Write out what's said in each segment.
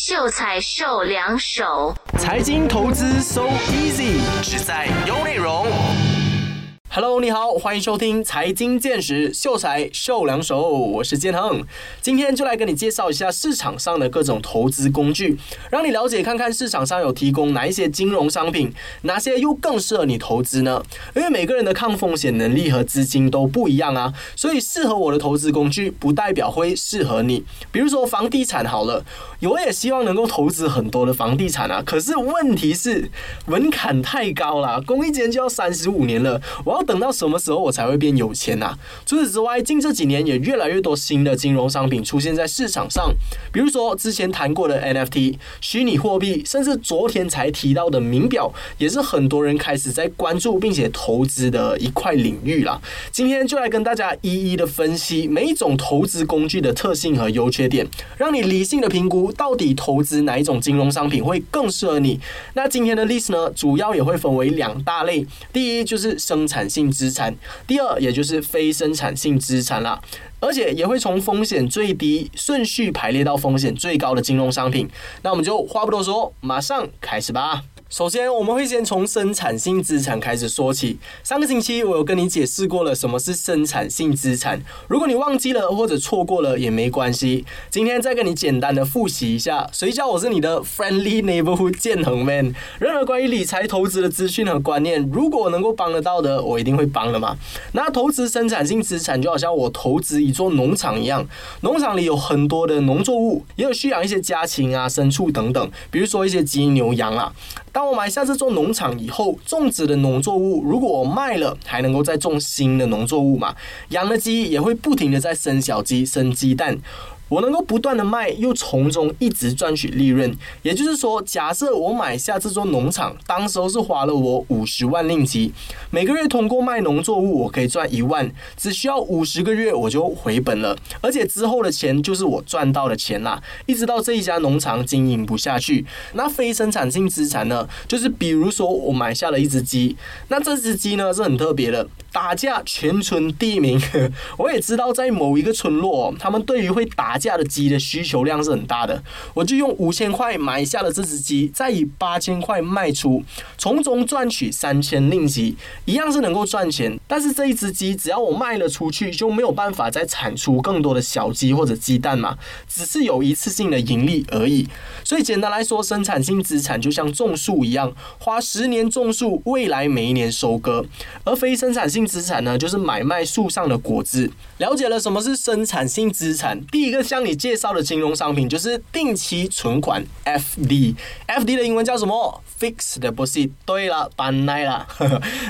秀才秀两手，财经投资 so easy，只在有内容。Hello，你好，欢迎收听财经见识，秀才秀两手，我是建恒，今天就来跟你介绍一下市场上的各种投资工具，让你了解看看市场上有提供哪一些金融商品，哪些又更适合你投资呢？因为每个人的抗风险能力和资金都不一样啊，所以适合我的投资工具不代表会适合你。比如说房地产好了，我也希望能够投资很多的房地产啊，可是问题是门槛太高了，公益间就要三十五年了，我。要等到什么时候我才会变有钱呐？除此之外，近这几年也越来越多新的金融商品出现在市场上，比如说之前谈过的 NFT、虚拟货币，甚至昨天才提到的名表，也是很多人开始在关注并且投资的一块领域啦。今天就来跟大家一一的分析每一种投资工具的特性和优缺点，让你理性的评估到底投资哪一种金融商品会更适合你。那今天的 list 呢，主要也会分为两大类，第一就是生产。性资产，第二也就是非生产性资产啦，而且也会从风险最低顺序排列到风险最高的金融商品。那我们就话不多说，马上开始吧。首先，我们会先从生产性资产开始说起。上个星期我有跟你解释过了什么是生产性资产，如果你忘记了或者错过了也没关系，今天再跟你简单的复习一下。谁叫我是你的 friendly neighborhood 建恒 man？任何关于理财投资的资讯和观念，如果能够帮得到的，我一定会帮的嘛。那投资生产性资产就好像我投资一座农场一样，农场里有很多的农作物，也有需养一些家禽啊、牲畜等等，比如说一些鸡、牛、羊啊。当我买下这座农场以后，种植的农作物如果我卖了，还能够再种新的农作物嘛？养的鸡也会不停的在生小鸡、生鸡蛋。我能够不断的卖，又从中一直赚取利润。也就是说，假设我买下这座农场，当时候是花了我五十万令吉，每个月通过卖农作物，我可以赚一万，只需要五十个月我就回本了。而且之后的钱就是我赚到的钱啦，一直到这一家农场经营不下去。那非生产性资产呢？就是比如说我买下了一只鸡，那这只鸡呢是很特别的。打架全村第一名，我也知道在某一个村落，他们对于会打架的鸡的需求量是很大的。我就用五千块买下了这只鸡，再以八千块卖出，从中赚取三千令吉，一样是能够赚钱。但是这一只鸡只要我卖了出去，就没有办法再产出更多的小鸡或者鸡蛋嘛，只是有一次性的盈利而已。所以简单来说，生产性资产就像种树一样，花十年种树，未来每一年收割；而非生产。性资产呢，就是买卖树上的果子。了解了什么是生产性资产，第一个向你介绍的金融商品就是定期存款 （FD）。FD 的英文叫什么？Fixed Deposit。对了，搬来了。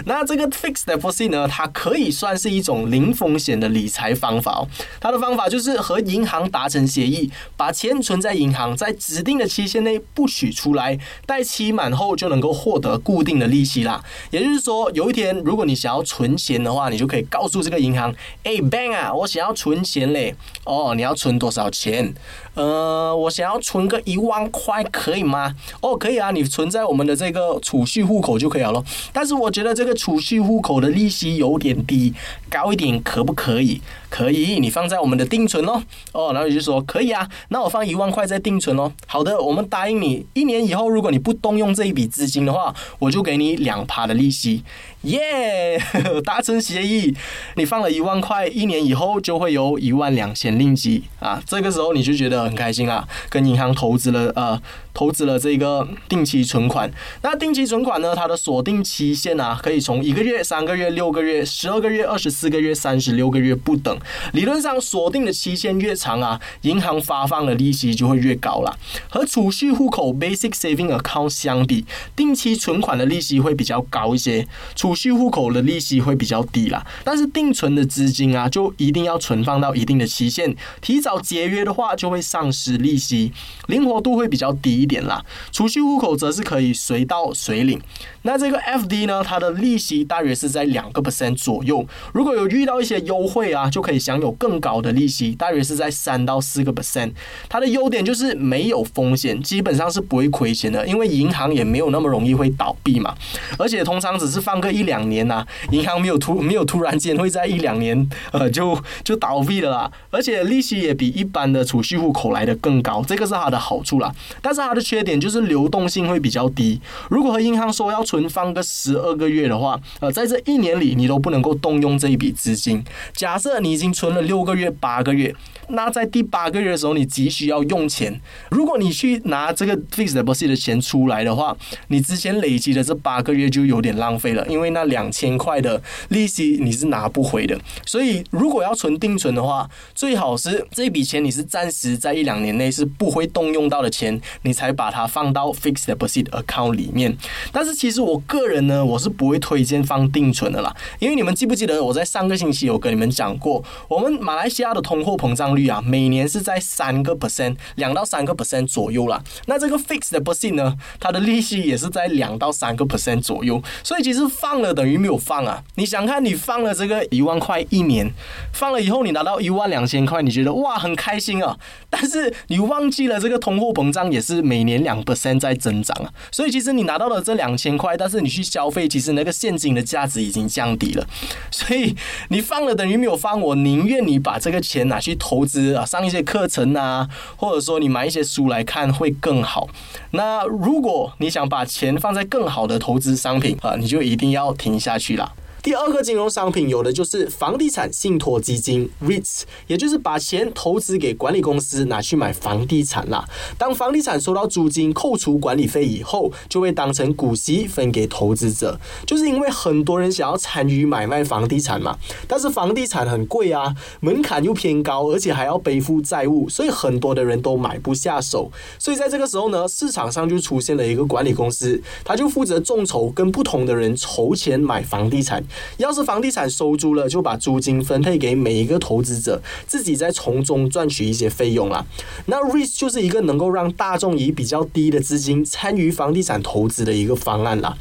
那这个 Fixed Deposit 呢，它可以算是一种零风险的理财方法哦。它的方法就是和银行达成协议，把钱存在银行，在指定的期限内不取出来，待期满后就能够获得固定的利息啦。也就是说，有一天如果你想要存钱的话，你就可以告诉这个银行：“哎，bank 啊，我想要存钱嘞。哦，你要存多多少钱？呃，我想要存个一万块，可以吗？哦，可以啊，你存在我们的这个储蓄户口就可以了。但是我觉得这个储蓄户口的利息有点低，高一点可不可以？可以，你放在我们的定存哦。哦，然后你就说可以啊，那我放一万块在定存哦。好的，我们答应你，一年以后如果你不动用这一笔资金的话，我就给你两趴的利息。耶，达成协议，你放了一万块，一年以后就会有一万两千令吉啊！这个时候你就觉得很开心啊，跟银行投资了呃。投资了这个定期存款，那定期存款呢？它的锁定期限啊，可以从一个月、三个月、六个月、十二个月、二十四个月、三十六个月不等。理论上，锁定的期限越长啊，银行发放的利息就会越高了。和储蓄户口 （basic saving account） 相比，定期存款的利息会比较高一些，储蓄户口的利息会比较低啦。但是定存的资金啊，就一定要存放到一定的期限，提早节约的话就会丧失利息，灵活度会比较低。点啦，储蓄户口则是可以随到随领。那这个 F D 呢，它的利息大约是在两个 percent 左右。如果有遇到一些优惠啊，就可以。享有更高的利息，大约是在三到四个 percent。它的优点就是没有风险，基本上是不会亏钱的，因为银行也没有那么容易会倒闭嘛。而且通常只是放个一两年呐，银行没有突没有突然间会在一两年呃就就倒闭了啦。而且利息也比一般的储蓄户口来的更高，这个是它的好处啦。但是它缺点就是流动性会比较低。如果和银行说要存放个十二个月的话，呃，在这一年里你都不能够动用这一笔资金。假设你已经存了六个月、八个月，那在第八个月的时候你急需要用钱，如果你去拿这个 fixed deposit 的钱出来的话，你之前累积的这八个月就有点浪费了，因为那两千块的利息你是拿不回的。所以如果要存定存的话，最好是这笔钱你是暂时在一两年内是不会动用到的钱，你才把它放到 fixed deposit account 里面。但是其实我个人呢，我是不会推荐放定存的啦，因为你们记不记得我在上个星期有跟你们讲过，我们马来西亚的通货膨胀率啊，每年是在三个 percent，两到三个 percent 左右啦。那这个 fixed deposit 呢，它的利息也是在两到三个 percent 左右，所以其实放了等于没有放啊。你想看你放了这个一万块一年，放了以后你拿到一万两千块，你觉得哇很开心啊，但是你忘记了这个通货膨胀也是每年两 percent 在增长啊，所以其实你拿到了这两千块，但是你去消费，其实那个现金的价值已经降低了，所以你放了等于没有放。我宁愿你把这个钱拿去投资啊，上一些课程啊，或者说你买一些书来看会更好。那如果你想把钱放在更好的投资商品啊，你就一定要停下去了。第二个金融商品有的就是房地产信托基金 （REITs），也就是把钱投资给管理公司拿去买房地产啦。当房地产收到租金扣除管理费以后，就会当成股息分给投资者。就是因为很多人想要参与买卖房地产嘛，但是房地产很贵啊，门槛又偏高，而且还要背负债务，所以很多的人都买不下手。所以在这个时候呢，市场上就出现了一个管理公司，他就负责众筹，跟不同的人筹钱买房地产。要是房地产收租了，就把租金分配给每一个投资者，自己再从中赚取一些费用啦。那 REIT 就是一个能够让大众以比较低的资金参与房地产投资的一个方案啦。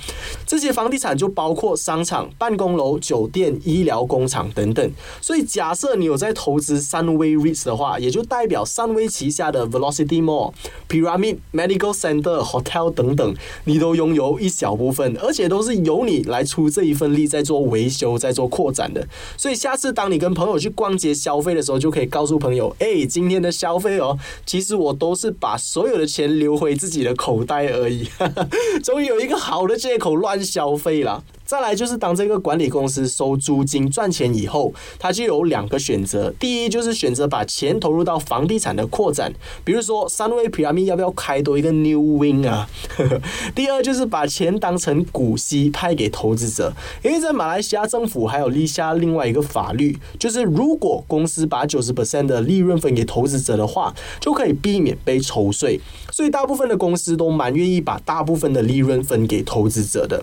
这些房地产就包括商场、办公楼、酒店、医疗工厂等等。所以假设你有在投资三威 REIT 的话，也就代表三威旗下的 Velocity Mall、Pyramid Medical Center、Hotel 等等，你都拥有一小部分，而且都是由你来出这一份力在做维修、在做扩展的。所以下次当你跟朋友去逛街消费的时候，就可以告诉朋友：哎，今天的消费哦，其实我都是把所有的钱留回自己的口袋而已。终于有一个好的借口乱消费了。再来就是当这个管理公司收租金赚钱以后，它就有两个选择。第一就是选择把钱投入到房地产的扩展，比如说三位 P M 要不要开多一个 New Wing 啊？第二就是把钱当成股息派给投资者，因为在马来西亚政府还有立下另外一个法律，就是如果公司把九十 percent 的利润分给投资者的话，就可以避免被抽税。所以大部分的公司都蛮愿意把大部分的利润分给投资者的。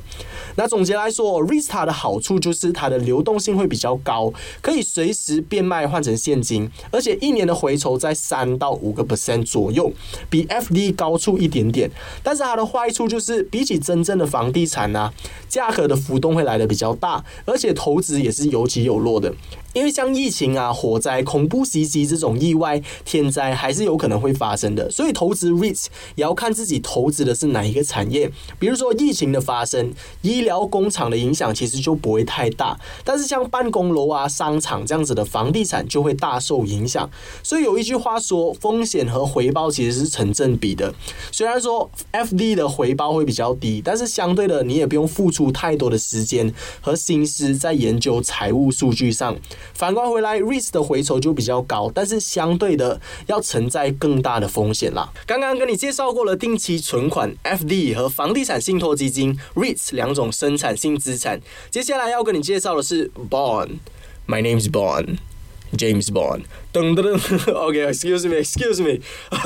那总结来做，Rista 的好处就是它的流动性会比较高，可以随时变卖换成现金，而且一年的回酬在三到五个 percent 左右，比 FD 高出一点点。但是它的坏处就是，比起真正的房地产啊，价格的浮动会来的比较大，而且投资也是有起有落的。因为像疫情啊、火灾、恐怖袭击这种意外天灾，还是有可能会发生的。所以投资 REITs 也要看自己投资的是哪一个产业。比如说疫情的发生，医疗工厂的影响其实就不会太大。但是像办公楼啊、商场这样子的房地产就会大受影响。所以有一句话说，风险和回报其实是成正比的。虽然说 FD 的回报会比较低，但是相对的你也不用付出太多的时间和心思在研究财务数据上。反观回来，REITs 的回酬就比较高，但是相对的要承载更大的风险啦。刚刚跟你介绍过了定期存款 FD 和房地产信托基金 REITs 两种生产性资产，接下来要跟你介绍的是 Bond。My name is Bond，James Bond。噔噔噔，OK，excuse me，excuse me，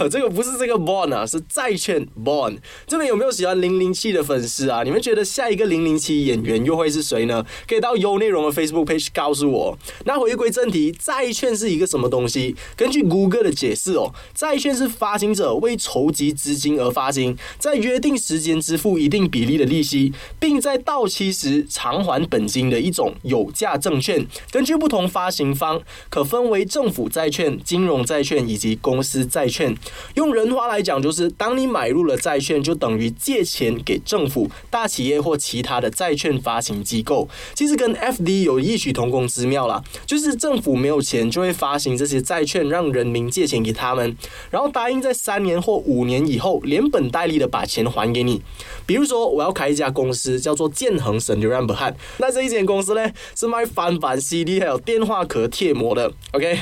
这个不是这个 bond 啊，是债券 bond。这边有没有喜欢零零七的粉丝啊？你们觉得下一个零零七演员又会是谁呢？可以到优内容的 Facebook page 告诉我。那回归正题，债券是一个什么东西？根据谷歌的解释哦，债券是发行者为筹集资金而发行，在约定时间支付一定比例的利息，并在到期时偿还本金的一种有价证券。根据不同发行方，可分为政府。债债券、金融债券以及公司债券，用人话来讲，就是当你买入了债券，就等于借钱给政府、大企业或其他的债券发行机构。其实跟 F D 有异曲同工之妙啦，就是政府没有钱，就会发行这些债券，让人民借钱给他们，然后答应在三年或五年以后连本带利的把钱还给你。比如说，我要开一家公司，叫做建恒神流 r 不汉，那这一间公司呢，是卖翻版 C D 还有电话壳贴膜的。OK。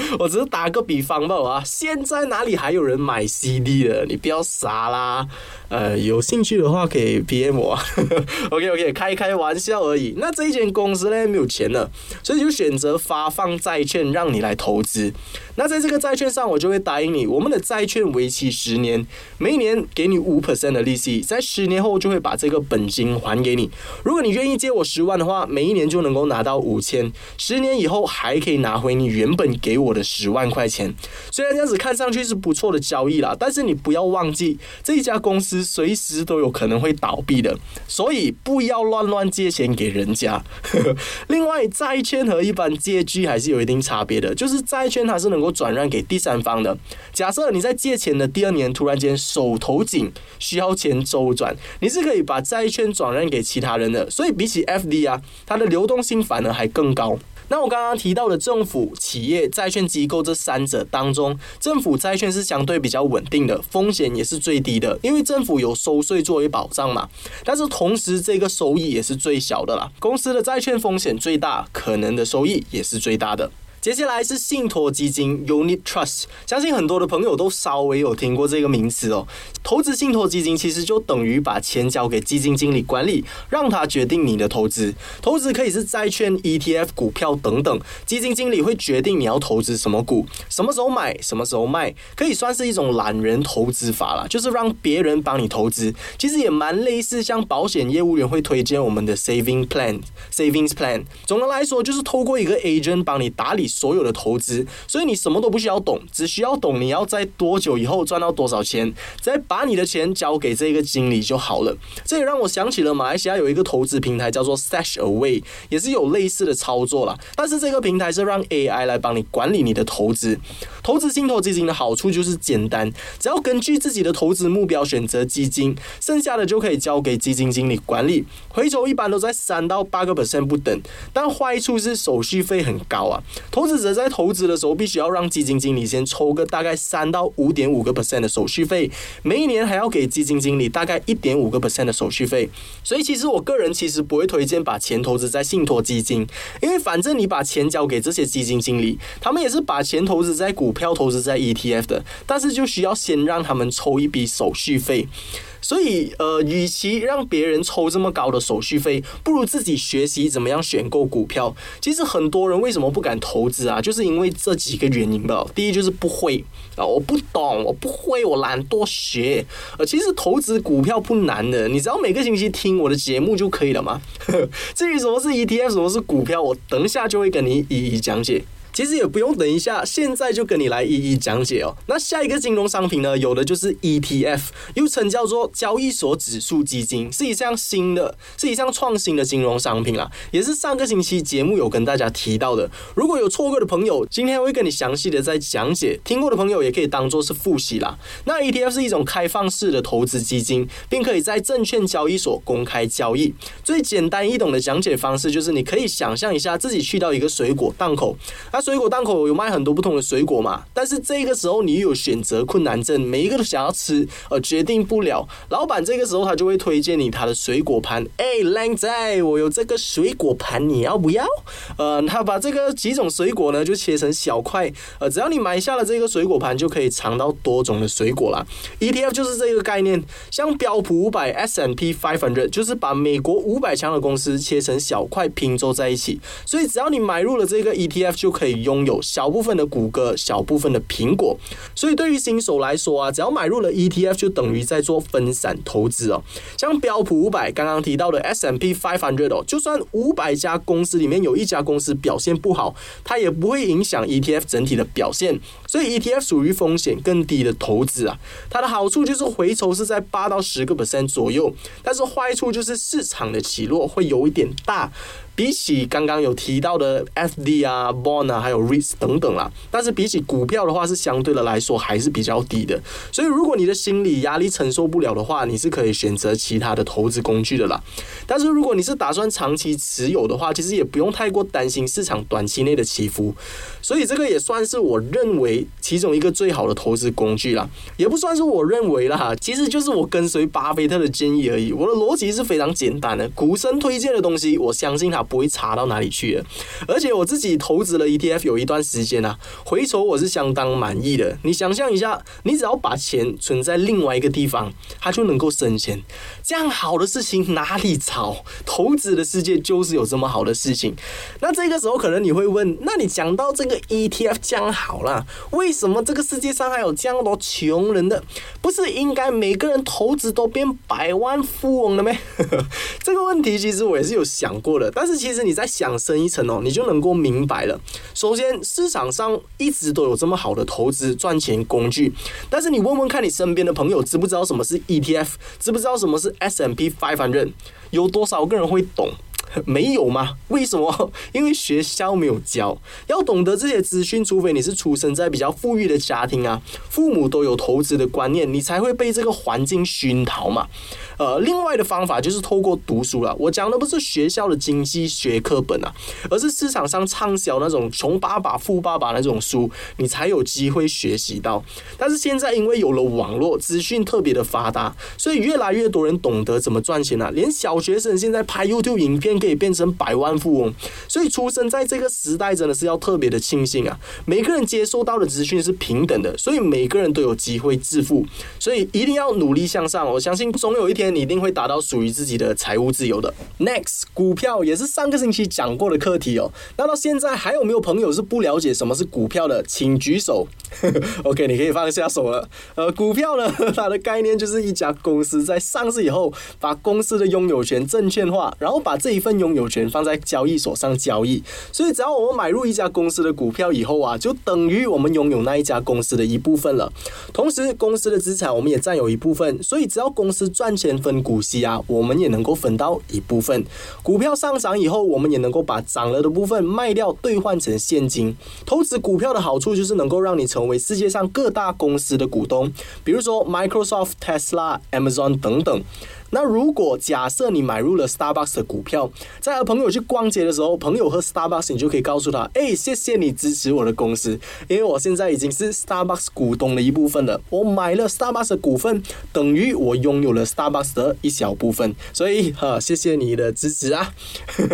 我只是打个比方吧，啊，现在哪里还有人买 CD 的？你不要傻啦。呃，有兴趣的话可以 PM 我。OK OK，开开玩笑而已。那这一间公司呢没有钱了，所以就选择发放债券让你来投资。那在这个债券上，我就会答应你，我们的债券为期十年，每一年给你五 percent 的利息，在十年后就会把这个本金还给你。如果你愿意借我十万的话，每一年就能够拿到五千，十年以后还可以拿回你原本给我我的十万块钱。虽然这样子看上去是不错的交易啦，但是你不要忘记这一家公司。随时都有可能会倒闭的，所以不要乱乱借钱给人家。另外，债券和一般借据还是有一定差别的，就是债券它是能够转让给第三方的。假设你在借钱的第二年突然间手头紧，需要钱周转，你是可以把债券转让给其他人的。所以比起 F D 啊，它的流动性反而还更高。那我刚刚提到的政府、企业、债券机构这三者当中，政府债券是相对比较稳定的，风险也是最低的，因为政府有收税作为保障嘛。但是同时，这个收益也是最小的啦。公司的债券风险最大，可能的收益也是最大的。接下来是信托基金 （Unit Trust），相信很多的朋友都稍微有听过这个名词哦。投资信托基金其实就等于把钱交给基金经理管理，让他决定你的投资。投资可以是债券、ETF、股票等等，基金经理会决定你要投资什么股，什么时候买，什么时候卖，可以算是一种懒人投资法了，就是让别人帮你投资。其实也蛮类似像保险业务员会推荐我们的 Saving Plan、Savings Plan。总的来说，就是透过一个 agent 帮你打理。所有的投资，所以你什么都不需要懂，只需要懂你要在多久以后赚到多少钱，再把你的钱交给这个经理就好了。这也让我想起了马来西亚有一个投资平台叫做 Stash Away，也是有类似的操作啦。但是这个平台是让 AI 来帮你管理你的投资。投资信托基金的好处就是简单，只要根据自己的投资目标选择基金，剩下的就可以交给基金经理管理，回酬一般都在三到八个 percent 不等。但坏处是手续费很高啊。投投资者在投资的时候，必须要让基金经理先抽个大概三到五点五个 percent 的手续费，每一年还要给基金经理大概一点五个 percent 的手续费。所以，其实我个人其实不会推荐把钱投资在信托基金，因为反正你把钱交给这些基金经理，他们也是把钱投资在股票、投资在 ETF 的，但是就需要先让他们抽一笔手续费。所以，呃，与其让别人抽这么高的手续费，不如自己学习怎么样选购股票。其实很多人为什么不敢投资啊？就是因为这几个原因吧。第一就是不会啊，我不懂，我不会，我懒惰学。呃，其实投资股票不难的，你只要每个星期听我的节目就可以了嘛。至于什么是 ETF，什么是股票，我等一下就会跟你一一讲解。其实也不用等一下，现在就跟你来一一讲解哦。那下一个金融商品呢，有的就是 ETF，又称叫做交易所指数基金，是一项新的，是一项创新的金融商品啦，也是上个星期节目有跟大家提到的。如果有错过的朋友，今天会跟你详细的再讲解；听过的朋友也可以当做是复习啦。那 ETF 是一种开放式的投资基金，并可以在证券交易所公开交易。最简单易懂的讲解方式就是，你可以想象一下自己去到一个水果档口，那水果档口有卖很多不同的水果嘛，但是这个时候你又有选择困难症，每一个都想要吃，而决定不了。老板这个时候他就会推荐你他的水果盘，哎，靓仔，我有这个水果盘，你要不要？呃，他把这个几种水果呢就切成小块，呃，只要你买下了这个水果盘，就可以尝到多种的水果啦。ETF 就是这个概念，像标普五百 S&P Five Hundred 就是把美国五百强的公司切成小块拼凑在一起，所以只要你买入了这个 ETF 就可以。拥有小部分的谷歌，小部分的苹果。所以对于新手来说啊，只要买入了 ETF，就等于在做分散投资哦。像标普五百刚刚提到的 S M P five hundred 哦，就算五百家公司里面有一家公司表现不好，它也不会影响 ETF 整体的表现。所以 ETF 属于风险更低的投资啊。它的好处就是回酬是在八到十个 percent 左右，但是坏处就是市场的起落会有一点大。比起刚刚有提到的 FD 啊、Bond 啊，还有 REITs 等等啦，但是比起股票的话，是相对的来说还是比较低的。所以如果你的心理压力承受不了的话，你是可以选择其他的投资工具的啦。但是如果你是打算长期持有的话，其实也不用太过担心市场短期内的起伏。所以这个也算是我认为其中一个最好的投资工具啦，也不算是我认为啦，其实就是我跟随巴菲特的建议而已。我的逻辑是非常简单的，股神推荐的东西，我相信他。不会差到哪里去的，而且我自己投资了 ETF 有一段时间啊，回酬我是相当满意的。你想象一下，你只要把钱存在另外一个地方，它就能够生钱，这样好的事情哪里找？投资的世界就是有这么好的事情。那这个时候可能你会问，那你讲到这个 ETF 这样好了，为什么这个世界上还有这样多穷人的？不是应该每个人投资都变百万富翁了没？这个问题其实我也是有想过的，但是。其实你在想深一层哦，你就能够明白了。首先，市场上一直都有这么好的投资赚钱工具，但是你问问看你身边的朋友，知不知道什么是 ETF，知不知道什么是 S M P Five Hundred，有多少个人会懂？没有吗？为什么？因为学校没有教。要懂得这些资讯，除非你是出生在比较富裕的家庭啊，父母都有投资的观念，你才会被这个环境熏陶嘛。呃，另外的方法就是透过读书了。我讲的不是学校的经济学课本啊，而是市场上畅销那种穷爸爸富爸爸那种书，你才有机会学习到。但是现在因为有了网络，资讯特别的发达，所以越来越多人懂得怎么赚钱了。连小学生现在拍 YouTube 影片。可以变成百万富翁，所以出生在这个时代真的是要特别的庆幸啊！每个人接收到的资讯是平等的，所以每个人都有机会致富，所以一定要努力向上。我相信总有一天你一定会达到属于自己的财务自由的。Next，股票也是上个星期讲过的课题哦。那到现在还有没有朋友是不了解什么是股票的？请举手。OK，你可以放下手了。呃，股票呢，它的概念就是一家公司在上市以后，把公司的拥有权证券化，然后把这一份拥有权放在交易所上交易。所以，只要我们买入一家公司的股票以后啊，就等于我们拥有那一家公司的一部分了。同时，公司的资产我们也占有一部分。所以，只要公司赚钱分股息啊，我们也能够分到一部分。股票上涨以后，我们也能够把涨了的部分卖掉，兑换成现金。投资股票的好处就是能够让你成。为世界上各大公司的股东，比如说 Microsoft、Tesla、Amazon 等等。那如果假设你买入了 Starbucks 的股票，在和朋友去逛街的时候，朋友喝 Starbucks，你就可以告诉他：哎，谢谢你支持我的公司，因为我现在已经是 Starbucks 股东的一部分了。我买了 Starbucks 的股份，等于我拥有了 Starbucks 的一小部分。所以，哈，谢谢你的支持啊。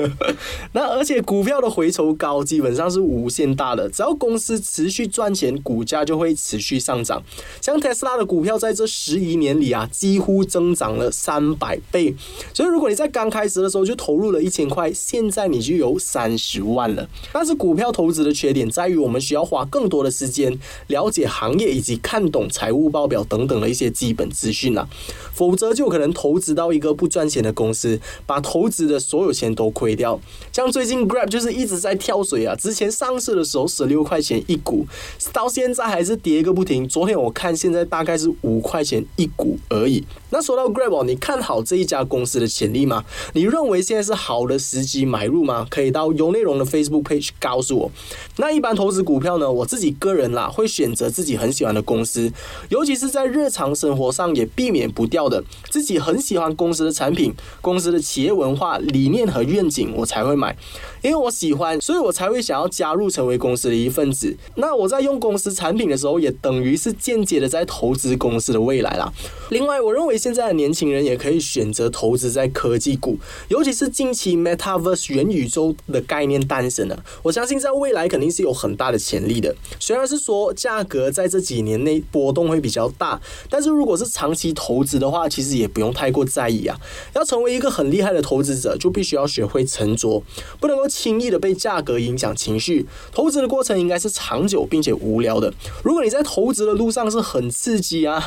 那而且股票的回酬高，基本上是无限大的。只要公司持续赚钱，股价就会持续上涨。像 Tesla 的股票在这十一年里啊，几乎增长了三。百倍，所以如果你在刚开始的时候就投入了一千块，现在你就有三十万了。但是股票投资的缺点在于，我们需要花更多的时间了解行业以及看懂财务报表等等的一些基本资讯啊，否则就可能投资到一个不赚钱的公司，把投资的所有钱都亏掉。像最近 Grab 就是一直在跳水啊，之前上市的时候十六块钱一股，到现在还是跌个不停。昨天我看现在大概是五块钱一股而已。那说到 Grab 哦，你看。看好这一家公司的潜力吗？你认为现在是好的时机买入吗？可以到有内容的 Facebook page 告诉我。那一般投资股票呢？我自己个人啦，会选择自己很喜欢的公司，尤其是在日常生活上也避免不掉的，自己很喜欢公司的产品、公司的企业文化、理念和愿景，我才会买。因为我喜欢，所以我才会想要加入成为公司的一份子。那我在用公司产品的时候，也等于是间接的在投资公司的未来啦。另外，我认为现在的年轻人也可以选择投资在科技股，尤其是近期 Metaverse 元宇宙的概念诞生了，我相信在未来肯定是有很大的潜力的。虽然是说价格在这几年内波动会比较大，但是如果是长期投资的话，其实也不用太过在意啊。要成为一个很厉害的投资者，就必须要学会沉着，不能够轻易的被价格影响情绪。投资的过程应该是长久并且无聊的。如果你在投资的路上是很刺激啊，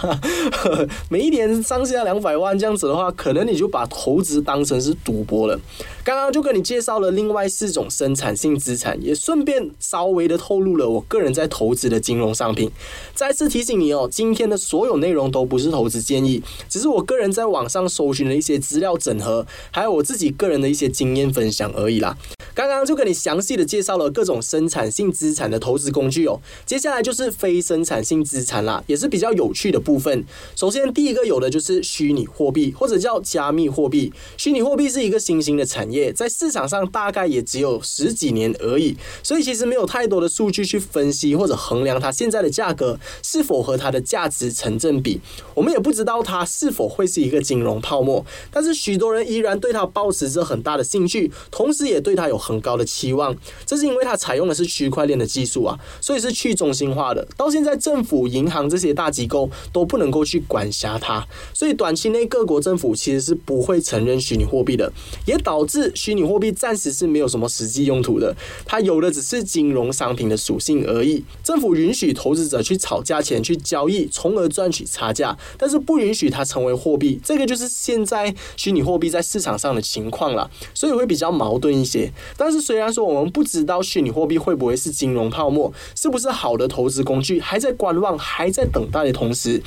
每一年上下两百万这样的话，可能你就把投资当成是赌博了。刚刚就跟你介绍了另外四种生产性资产，也顺便稍微的透露了我个人在投资的金融商品。再次提醒你哦，今天的所有内容都不是投资建议，只是我个人在网上搜寻的一些资料整合，还有我自己个人的一些经验分享而已啦。刚刚就跟你详细的介绍了各种生产性资产的投资工具哦，接下来就是非生产性资产啦，也是比较有趣的部分。首先第一个有的就是虚拟货币，或者叫加密货币。虚拟货币是一个新兴的产业，在市场上大概也只有十几年而已，所以其实没有太多的数据去分析或者衡量它现在的价格是否和它的价值成正比。我们也不知道它是否会是一个金融泡沫，但是许多人依然对它保持着很大的兴趣，同时也对它有。很高的期望，这是因为它采用的是区块链的技术啊，所以是去中心化的。到现在，政府、银行这些大机构都不能够去管辖它，所以短期内各国政府其实是不会承认虚拟货币的，也导致虚拟货币暂时是没有什么实际用途的。它有的只是金融商品的属性而已。政府允许投资者去炒价钱、去交易，从而赚取差价，但是不允许它成为货币。这个就是现在虚拟货币在市场上的情况了，所以会比较矛盾一些。但是虽然说我们不知道虚拟货币会不会是金融泡沫，是不是好的投资工具，还在观望，还在等待的同时，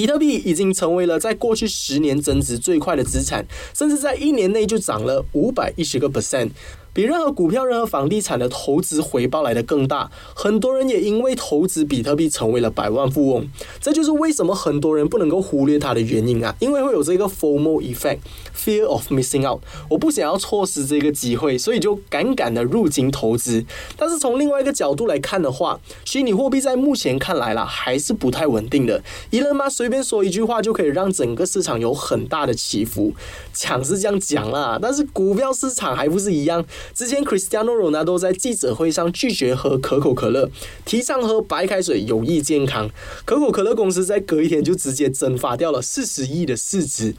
比特币已经成为了在过去十年增值最快的资产，甚至在一年内就涨了五百一十个 percent。比任何股票、任何房地产的投资回报来的更大，很多人也因为投资比特币成为了百万富翁。这就是为什么很多人不能够忽略它的原因啊！因为会有这个 FOMO effect，fear of missing out。我不想要错失这个机会，所以就敢敢的入金投资。但是从另外一个角度来看的话，虚拟货币在目前看来啦，还是不太稳定的。伊人妈随便说一句话就可以让整个市场有很大的起伏，讲是这样讲啦，但是股票市场还不是一样。之前，Cristiano Ronaldo 在记者会上拒绝喝可口可乐，提倡喝白开水有益健康。可口可乐公司在隔一天就直接蒸发掉了四十亿的市值。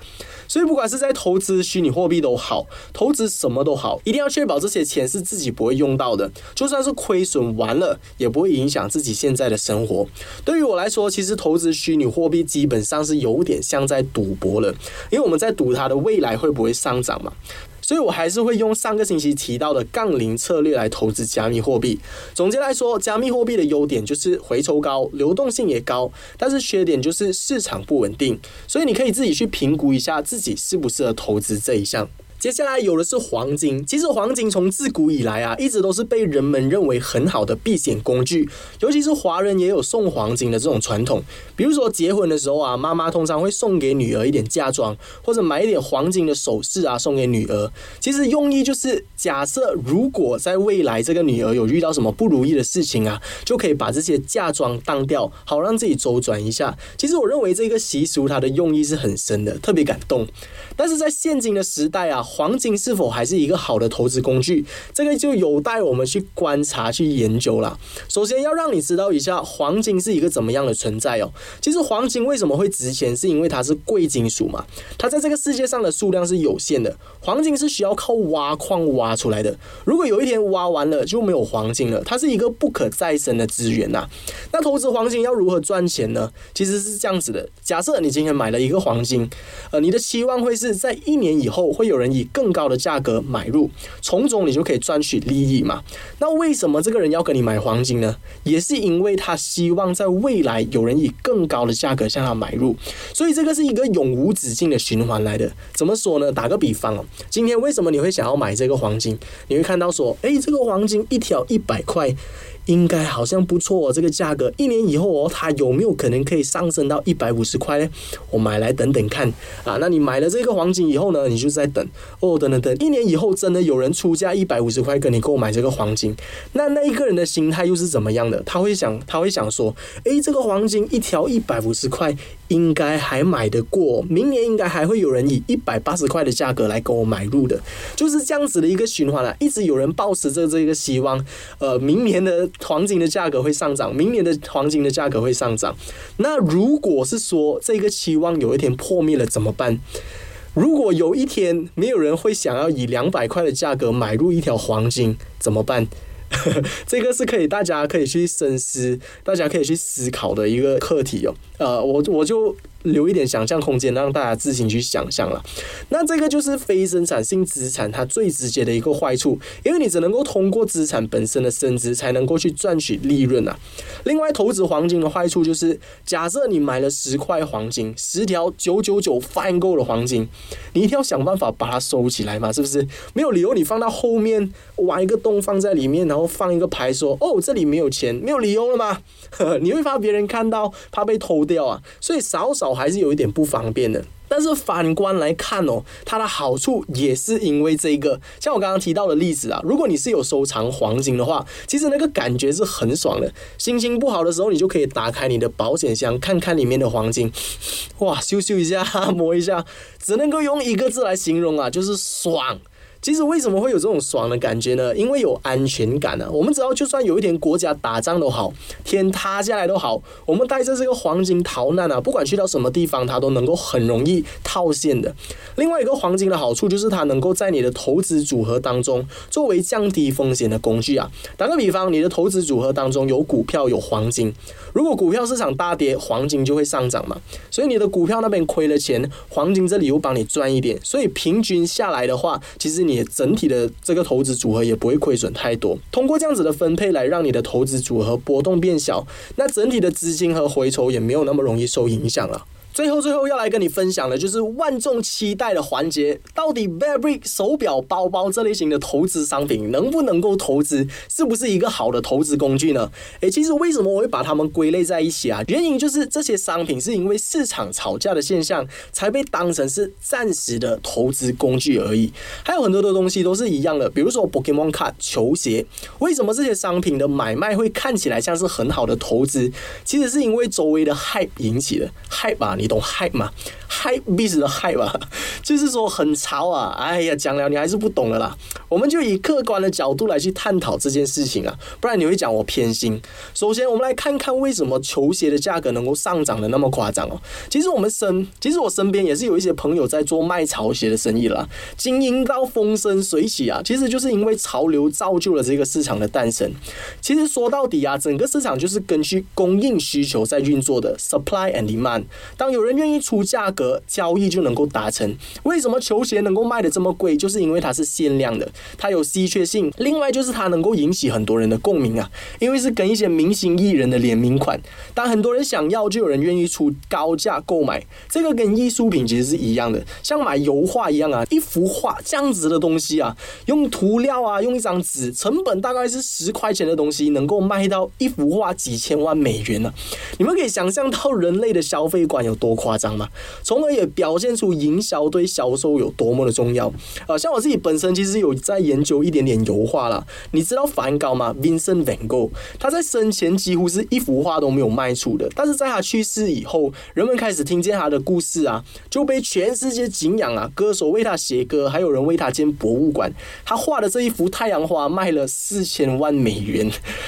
所以，不管是在投资虚拟货币都好，投资什么都好，一定要确保这些钱是自己不会用到的。就算是亏损完了，也不会影响自己现在的生活。对于我来说，其实投资虚拟货币基本上是有点像在赌博了，因为我们在赌它的未来会不会上涨嘛。所以我还是会用上个星期提到的杠铃策略来投资加密货币。总结来说，加密货币的优点就是回抽高、流动性也高，但是缺点就是市场不稳定。所以你可以自己去评估一下自己适不适合投资这一项。接下来有的是黄金。其实黄金从自古以来啊，一直都是被人们认为很好的避险工具。尤其是华人也有送黄金的这种传统。比如说结婚的时候啊，妈妈通常会送给女儿一点嫁妆，或者买一点黄金的首饰啊送给女儿。其实用意就是，假设如果在未来这个女儿有遇到什么不如意的事情啊，就可以把这些嫁妆当掉，好让自己周转一下。其实我认为这个习俗它的用意是很深的，特别感动。但是在现今的时代啊。黄金是否还是一个好的投资工具？这个就有待我们去观察、去研究了。首先要让你知道一下，黄金是一个怎么样的存在哦。其实黄金为什么会值钱，是因为它是贵金属嘛。它在这个世界上的数量是有限的，黄金是需要靠挖矿挖出来的。如果有一天挖完了就没有黄金了，它是一个不可再生的资源呐。那投资黄金要如何赚钱呢？其实是这样子的：假设你今天买了一个黄金，呃，你的期望会是在一年以后会有人以以更高的价格买入，从中你就可以赚取利益嘛？那为什么这个人要跟你买黄金呢？也是因为他希望在未来有人以更高的价格向他买入，所以这个是一个永无止境的循环来的。怎么说呢？打个比方哦，今天为什么你会想要买这个黄金？你会看到说，诶，这个黄金一条一百块。应该好像不错哦，这个价格一年以后哦，它有没有可能可以上升到一百五十块呢？我买来等等看啊。那你买了这个黄金以后呢，你就在等哦，等等等，一年以后真的有人出价一百五十块跟你购买这个黄金，那那一个人的心态又是怎么样的？他会想，他会想说，诶，这个黄金一条一百五十块。应该还买得过，明年应该还会有人以一百八十块的价格来跟我买入的，就是这样子的一个循环啊，一直有人抱持着这个希望，呃，明年的黄金的价格会上涨，明年的黄金的价格会上涨。那如果是说这个期望有一天破灭了怎么办？如果有一天没有人会想要以两百块的价格买入一条黄金怎么办？这个是可以大家可以去深思，大家可以去思考的一个课题哦。呃，我我就。留一点想象空间，让大家自行去想象了。那这个就是非生产性资产它最直接的一个坏处，因为你只能够通过资产本身的升值，才能够去赚取利润啊。另外，投资黄金的坏处就是，假设你买了十块黄金，十条九九九翻购的黄金，你一定要想办法把它收起来嘛，是不是？没有理由你放到后面挖一个洞放在里面，然后放一个牌说哦这里没有钱，没有理由了吗？你会怕别人看到，怕被偷掉啊，所以少少。我还是有一点不方便的，但是反观来看哦，它的好处也是因为这个，像我刚刚提到的例子啊，如果你是有收藏黄金的话，其实那个感觉是很爽的。心情不好的时候，你就可以打开你的保险箱，看看里面的黄金，哇，咻咻一下，摸一下，只能够用一个字来形容啊，就是爽。其实为什么会有这种爽的感觉呢？因为有安全感呢。我们知道，就算有一天国家打仗都好，天塌下来都好，我们带着这个黄金逃难啊，不管去到什么地方，它都能够很容易套现的。另外一个黄金的好处就是它能够在你的投资组合当中作为降低风险的工具啊。打个比方，你的投资组合当中有股票有黄金，如果股票市场大跌，黄金就会上涨嘛。所以你的股票那边亏了钱，黄金这里又帮你赚一点，所以平均下来的话，其实你。你整体的这个投资组合也不会亏损太多，通过这样子的分配来让你的投资组合波动变小，那整体的资金和回酬也没有那么容易受影响了。最后，最后要来跟你分享的就是万众期待的环节，到底 Burberry 手表、包包这类型的投资商品能不能够投资，是不是一个好的投资工具呢？诶，其实为什么我会把它们归类在一起啊？原因就是这些商品是因为市场吵架的现象，才被当成是暂时的投资工具而已。还有很多的东西都是一样的，比如说 Pokemon Card、球鞋，为什么这些商品的买卖会看起来像是很好的投资？其实是因为周围的 hype 引起的 hype 啊。你懂 hype 吗？hype beast 的 hype 吧，就是说很潮啊！哎呀，讲了你还是不懂的啦。我们就以客观的角度来去探讨这件事情啊，不然你会讲我偏心。首先，我们来看看为什么球鞋的价格能够上涨的那么夸张哦。其实我们身，其实我身边也是有一些朋友在做卖潮鞋的生意啦，经营到风生水起啊。其实就是因为潮流造就了这个市场的诞生。其实说到底啊，整个市场就是根据供应需求在运作的，supply and demand。当有人愿意出价格，交易就能够达成。为什么球鞋能够卖的这么贵？就是因为它是限量的，它有稀缺性。另外就是它能够引起很多人的共鸣啊，因为是跟一些明星艺人的联名款。当很多人想要，就有人愿意出高价购买。这个跟艺术品其实是一样的，像买油画一样啊，一幅画这样子的东西啊，用涂料啊，用一张纸，成本大概是十块钱的东西，能够卖到一幅画几千万美元呢。你们可以想象到人类的消费观有。多夸张嘛？从而也表现出营销对销售有多么的重要啊！像我自己本身其实有在研究一点点油画啦。你知道梵高吗？Vincent Van Gogh，他在生前几乎是一幅画都没有卖出的，但是在他去世以后，人们开始听见他的故事啊，就被全世界敬仰啊！歌手为他写歌，还有人为他建博物馆。他画的这一幅太阳花卖了四千万美元，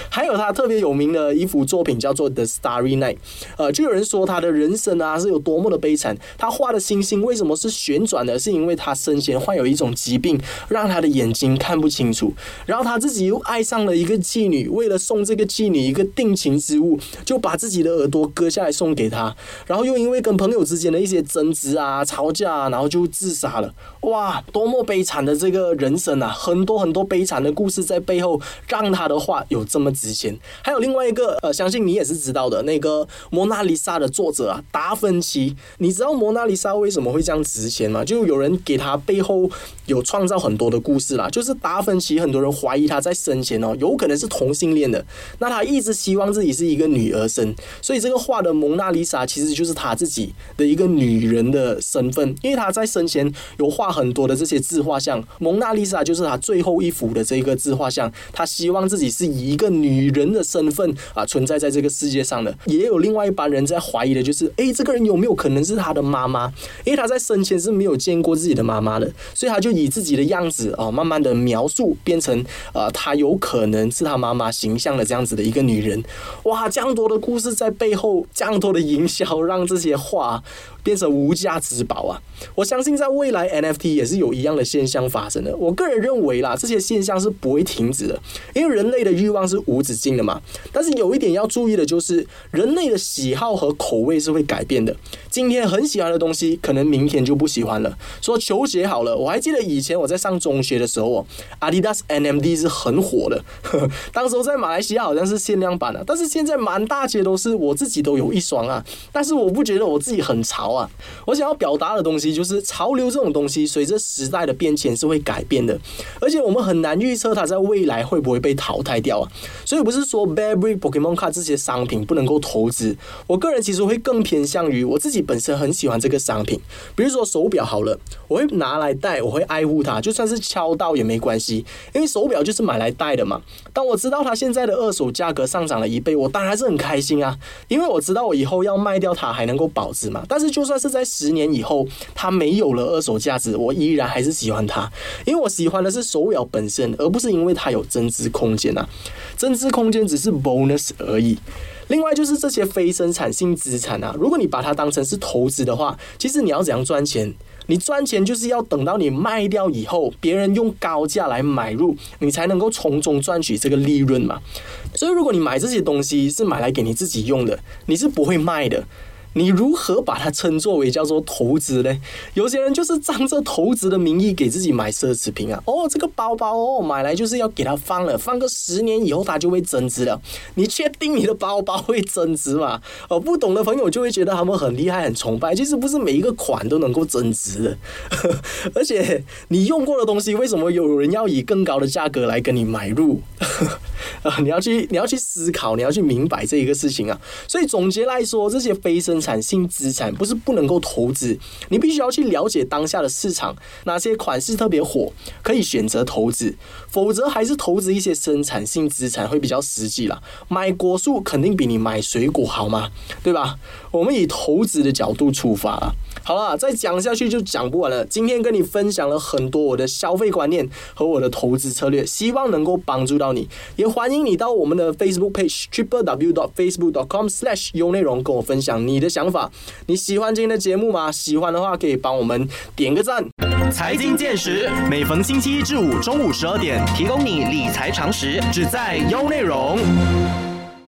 还有他特别有名的一幅作品叫做《The Starry Night》，呃，就有人说他的人生啊。是有多么的悲惨？他画的星星为什么是旋转的？是因为他生前患有一种疾病，让他的眼睛看不清楚。然后他自己又爱上了一个妓女，为了送这个妓女一个定情之物，就把自己的耳朵割下来送给她。然后又因为跟朋友之间的一些争执啊、吵架啊，然后就自杀了。哇，多么悲惨的这个人生啊！很多很多悲惨的故事在背后，让他的画有这么值钱。还有另外一个，呃，相信你也是知道的，那个《蒙娜丽莎》的作者啊，达芬。分析，你知道《蒙娜丽莎为什么会这样值钱吗？就有人给她背后有创造很多的故事啦。就是达芬奇，很多人怀疑他在生前哦，有可能是同性恋的。那他一直希望自己是一个女儿身，所以这个画的蒙娜丽莎其实就是他自己的一个女人的身份，因为他在生前有画很多的这些自画像，蒙娜丽莎就是他最后一幅的这个自画像，他希望自己是以一个女人的身份啊存在在这个世界上的。也有另外一帮人在怀疑的，就是哎，这个人有没有可能是他的妈妈？因为他在生前是没有见过自己的妈妈的，所以他就以自己的样子啊，慢慢的描述变成呃，他有可能是他妈妈形象的这样子的一个女人。哇，这样多的故事在背后，这样多的营销，让这些话。变成无价之宝啊！我相信在未来 NFT 也是有一样的现象发生的。我个人认为啦，这些现象是不会停止的，因为人类的欲望是无止境的嘛。但是有一点要注意的就是，人类的喜好和口味是会改变的。今天很喜欢的东西，可能明天就不喜欢了。说球鞋好了，我还记得以前我在上中学的时候哦，Adidas NMD 是很火的，当时候在马来西亚好像是限量版的，但是现在满大街都是，我自己都有一双啊。但是我不觉得我自己很潮。啊，我想要表达的东西就是潮流这种东西，随着时代的变迁是会改变的，而且我们很难预测它在未来会不会被淘汰掉啊。所以不是说 Burberry、Pokemon Card 这些商品不能够投资，我个人其实会更偏向于我自己本身很喜欢这个商品，比如说手表好了，我会拿来戴，我会爱护它，就算是敲到也没关系，因为手表就是买来戴的嘛。当我知道它现在的二手价格上涨了一倍，我当然是很开心啊，因为我知道我以后要卖掉它还能够保值嘛。但是就就算是在十年以后，它没有了二手价值，我依然还是喜欢它，因为我喜欢的是手表本身，而不是因为它有增值空间啊。增值空间只是 bonus 而已。另外就是这些非生产性资产啊，如果你把它当成是投资的话，其实你要怎样赚钱？你赚钱就是要等到你卖掉以后，别人用高价来买入，你才能够从中赚取这个利润嘛。所以如果你买这些东西是买来给你自己用的，你是不会卖的。你如何把它称作为叫做投资呢？有些人就是仗着投资的名义给自己买奢侈品啊。哦，这个包包哦，买来就是要给它放了，放个十年以后它就会增值了。你确定你的包包会增值吗？哦，不懂的朋友就会觉得他们很厉害、很崇拜。其实不是每一个款都能够增值的，而且你用过的东西，为什么有人要以更高的价格来跟你买入？啊，你要去，你要去思考，你要去明白这一个事情啊。所以总结来说，这些非生产性资产不是不能够投资，你必须要去了解当下的市场，哪些款式特别火，可以选择投资，否则还是投资一些生产性资产会比较实际啦。买果树肯定比你买水果好吗？对吧？我们以投资的角度出发啊。好了，再讲下去就讲不完了。今天跟你分享了很多我的消费观念和我的投资策略，希望能够帮助到你。也欢迎你到我们的 Facebook page trip wdot facebook com slash 优内容跟我分享你的想法。你喜欢今天的节目吗？喜欢的话可以帮我们点个赞。财经见识，每逢星期一至五中午十二点，提供你理财常识，只在优内容。